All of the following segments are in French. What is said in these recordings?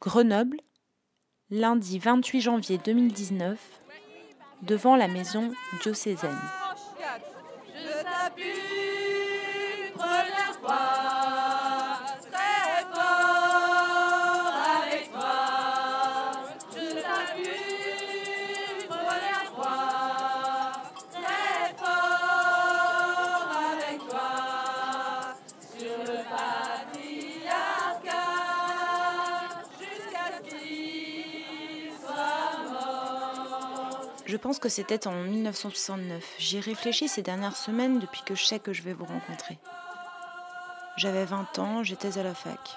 Grenoble, lundi 28 janvier 2019, devant la maison diocésaine. Je pense que c'était en 1969. J'y réfléchi ces dernières semaines depuis que je sais que je vais vous rencontrer. J'avais 20 ans, j'étais à la fac.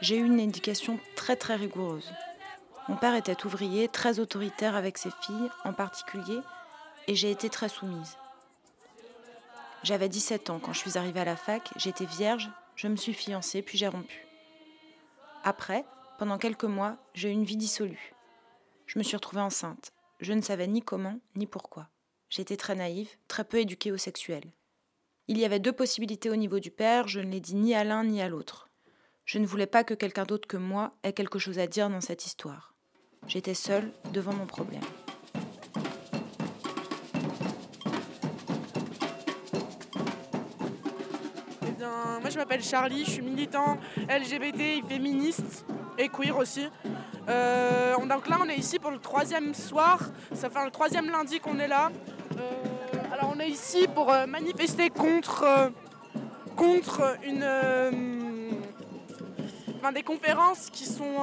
J'ai eu une éducation très très rigoureuse. Mon père était ouvrier, très autoritaire avec ses filles en particulier, et j'ai été très soumise. J'avais 17 ans quand je suis arrivée à la fac, j'étais vierge, je me suis fiancée, puis j'ai rompu. Après, pendant quelques mois, j'ai eu une vie dissolue. Je me suis retrouvée enceinte, je ne savais ni comment ni pourquoi. J'étais très naïve, très peu éduquée au sexuel. Il y avait deux possibilités au niveau du père, je ne l'ai dit ni à l'un ni à l'autre. Je ne voulais pas que quelqu'un d'autre que moi ait quelque chose à dire dans cette histoire. J'étais seule devant mon problème. Eh moi je m'appelle Charlie, je suis militant LGBT, féministe et queer aussi. Euh, donc là, on est ici pour le troisième soir. Ça fait le troisième lundi qu'on est là. Euh, alors on est ici pour euh, manifester contre, contre une, enfin, des conférences qui sont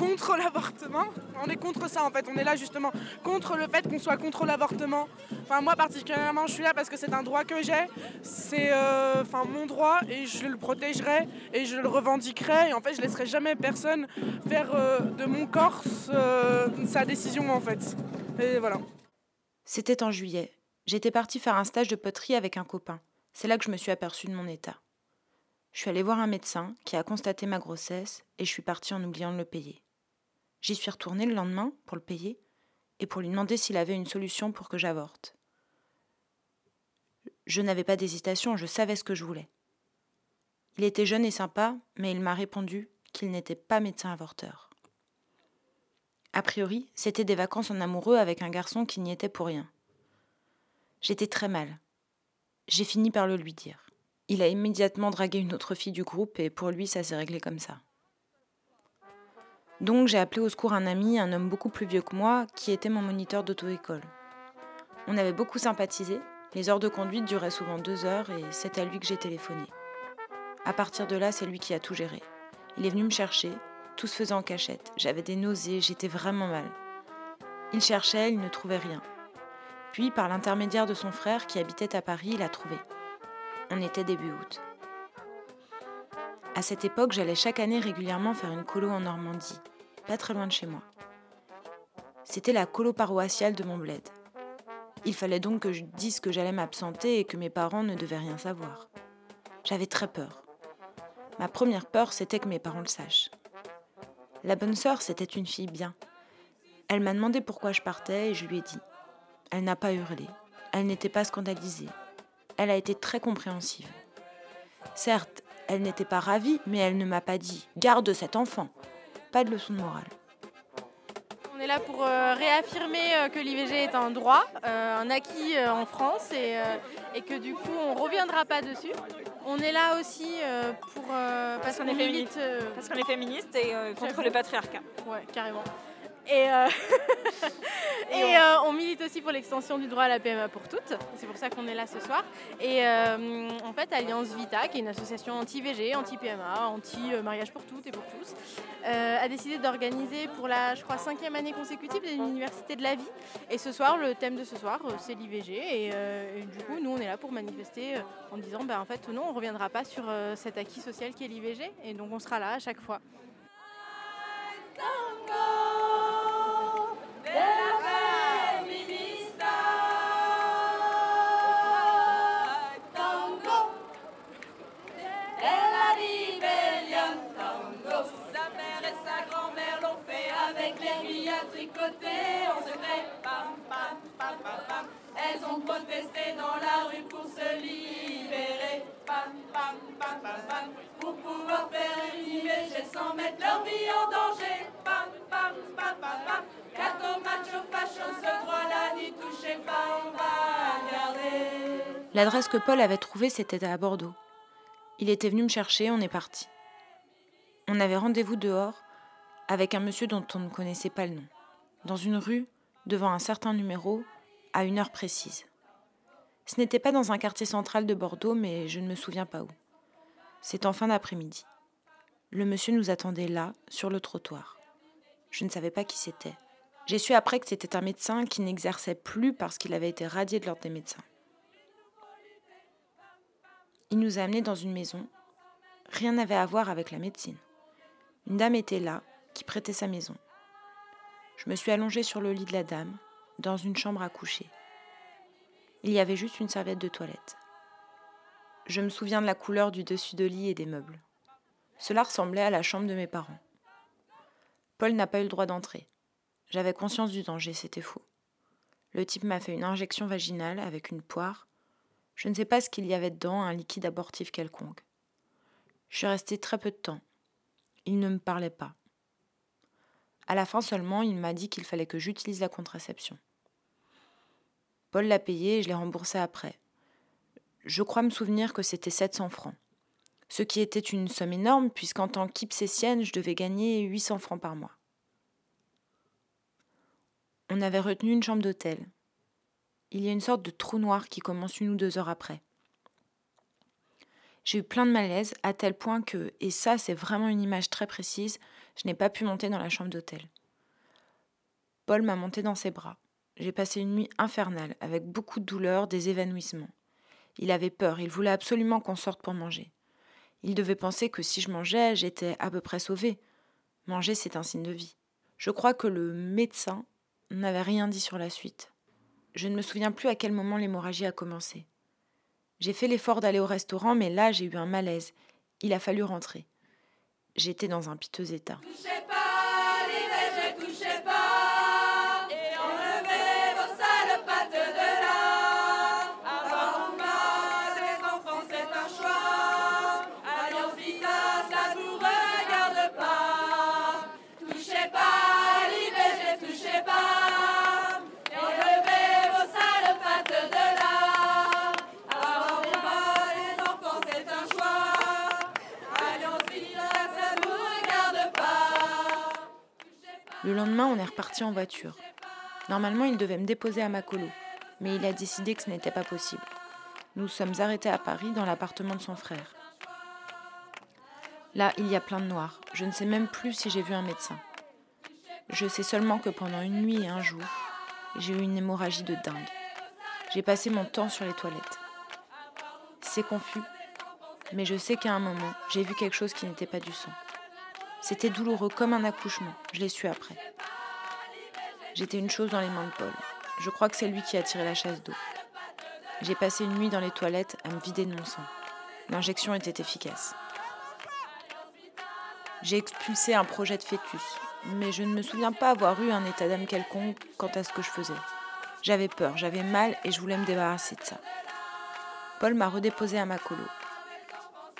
contre l'avortement. On est contre ça en fait. On est là justement contre le fait qu'on soit contre l'avortement. Enfin moi particulièrement je suis là parce que c'est un droit que j'ai. C'est euh, mon droit et je le protégerai et je le revendiquerai. Et en fait je laisserai jamais personne faire euh, de mon corps euh, sa décision en fait. Et voilà. C'était en juillet. J'étais partie faire un stage de poterie avec un copain. C'est là que je me suis aperçue de mon état. Je suis allée voir un médecin qui a constaté ma grossesse et je suis partie en oubliant de le payer. J'y suis retournée le lendemain pour le payer et pour lui demander s'il avait une solution pour que j'avorte. Je n'avais pas d'hésitation, je savais ce que je voulais. Il était jeune et sympa, mais il m'a répondu qu'il n'était pas médecin avorteur. A priori, c'était des vacances en amoureux avec un garçon qui n'y était pour rien. J'étais très mal. J'ai fini par le lui dire. Il a immédiatement dragué une autre fille du groupe et pour lui, ça s'est réglé comme ça. Donc j'ai appelé au secours un ami, un homme beaucoup plus vieux que moi, qui était mon moniteur d'auto-école. On avait beaucoup sympathisé, les heures de conduite duraient souvent deux heures et c'est à lui que j'ai téléphoné. À partir de là, c'est lui qui a tout géré. Il est venu me chercher, tout se faisait en cachette. J'avais des nausées, j'étais vraiment mal. Il cherchait, il ne trouvait rien. Puis, par l'intermédiaire de son frère qui habitait à Paris, il a trouvé. On était début août. À cette époque, j'allais chaque année régulièrement faire une colo en Normandie, pas très loin de chez moi. C'était la colo paroissiale de mon bled. Il fallait donc que je dise que j'allais m'absenter et que mes parents ne devaient rien savoir. J'avais très peur. Ma première peur, c'était que mes parents le sachent. La bonne sœur, c'était une fille bien. Elle m'a demandé pourquoi je partais et je lui ai dit. Elle n'a pas hurlé. Elle n'était pas scandalisée. Elle a été très compréhensive. Certes, elle n'était pas ravie, mais elle ne m'a pas dit Garde cet enfant. Pas de leçon de morale. On est là pour euh, réaffirmer euh, que l'IVG est un droit, euh, un acquis en France et, et, que du coup on ne reviendra pas dessus. On est là aussi pour parce, qu'on est féministe, parce qu'on est féministe et contre le patriarcat. Ouais, carrément. Et, euh, et euh, on milite aussi pour l'extension du droit à la PMA pour toutes. C'est pour ça qu'on est là ce soir. Et euh, en fait, Alliance Vita, qui est une association anti-VG, anti-PMA, anti-mariage pour toutes et pour tous, a décidé d'organiser pour la, je crois, cinquième année consécutive une université de la vie. Et ce soir, le thème de ce soir, c'est l'IVG. Et, du coup, nous, on est là pour manifester en disant, ben, en fait, non, on ne reviendra pas sur cet acquis social qui est l'IVG. Et donc, on sera là à chaque fois. En secret. Pam, pam, pam, pam. Elles ont protesté dans la rue pour se libérer. Pam, pam, pam, pam. Pour pouvoir faire une IVG sans mettre leur vie en danger. Pam, pam, pam, pam, pam. Cato, macho, facho, ce droit-là n'y touchez pas, on va garder. L'adresse que Paul avait trouvée, c'était à Bordeaux. Il était venu me chercher, on est parti. On avait rendez-vous dehors avec un monsieur dont on ne connaissait pas le nom, dans une rue, devant un certain numéro, à une heure précise. Ce n'était pas dans un quartier central de Bordeaux, mais je ne me souviens pas où. C'est en fin d'après-midi. Le monsieur nous attendait là, sur le trottoir. Je ne savais pas qui c'était. J'ai su après que c'était un médecin qui n'exerçait plus parce qu'il avait été radié de l'ordre des médecins. Il nous a amenés dans une maison. Rien n'avait à voir avec la médecine. Une dame était là, prêtait sa maison. Je me suis allongée sur le lit de la dame, dans une chambre à coucher. Il y avait juste une serviette de toilette. Je me souviens de la couleur du dessus de lit et des meubles. Cela ressemblait à la chambre de mes parents. Paul n'a pas eu le droit d'entrer. J'avais conscience du danger, c'était faux. Le type m'a fait une injection vaginale avec une poire je ne sais pas ce qu'il y avait dedans, un liquide abortif quelconque. Je suis restée très peu de temps. Il ne me parlait pas. À la fin seulement, il m'a dit qu'il fallait que j'utilise la contraception. Paul l'a payé et je l'ai remboursé après. Je crois me souvenir que c'était 700 francs. Ce qui était une somme énorme, puisqu'en tant qu'ipsétienne, je devais gagner 800 francs par mois. On avait retenu une chambre d'hôtel il y a une sorte de trou noir qui commence une ou deux heures après. J'ai eu plein de malaise à tel point que, et ça c'est vraiment une image très précise, je n'ai pas pu monter dans la chambre d'hôtel. Paul m'a monté dans ses bras. J'ai passé une nuit infernale, avec beaucoup de douleurs, des évanouissements. Il avait peur, il voulait absolument qu'on sorte pour manger. Il devait penser que si je mangeais, j'étais à peu près sauvée. Manger, c'est un signe de vie. Je crois que le médecin n'avait rien dit sur la suite. Je ne me souviens plus à quel moment l'hémorragie a commencé. J'ai fait l'effort d'aller au restaurant, mais là j'ai eu un malaise. Il a fallu rentrer. J'étais dans un piteux état. Le lendemain, on est reparti en voiture. Normalement, il devait me déposer à Macolo, mais il a décidé que ce n'était pas possible. Nous sommes arrêtés à Paris dans l'appartement de son frère. Là, il y a plein de noirs. Je ne sais même plus si j'ai vu un médecin. Je sais seulement que pendant une nuit et un jour, j'ai eu une hémorragie de dingue. J'ai passé mon temps sur les toilettes. C'est confus, mais je sais qu'à un moment, j'ai vu quelque chose qui n'était pas du sang. C'était douloureux comme un accouchement, je l'ai su après. J'étais une chose dans les mains de Paul. Je crois que c'est lui qui a tiré la chasse d'eau. J'ai passé une nuit dans les toilettes à me vider de mon sang. L'injection était efficace. J'ai expulsé un projet de fœtus, mais je ne me souviens pas avoir eu un état d'âme quelconque quant à ce que je faisais. J'avais peur, j'avais mal et je voulais me débarrasser de ça. Paul m'a redéposé à ma colo.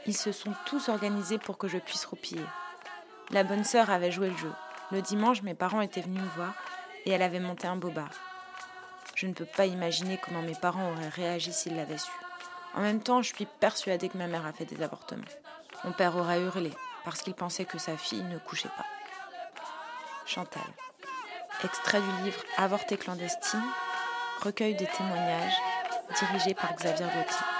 Ils se sont tous organisés pour que je puisse roupiller. La bonne sœur avait joué le jeu. Le dimanche, mes parents étaient venus me voir et elle avait monté un bobard. Je ne peux pas imaginer comment mes parents auraient réagi s'ils l'avaient su. En même temps, je suis persuadée que ma mère a fait des avortements. Mon père aurait hurlé parce qu'il pensait que sa fille ne couchait pas. Chantal. Extrait du livre Avorté clandestine, recueil des témoignages, dirigé par Xavier Gauthier.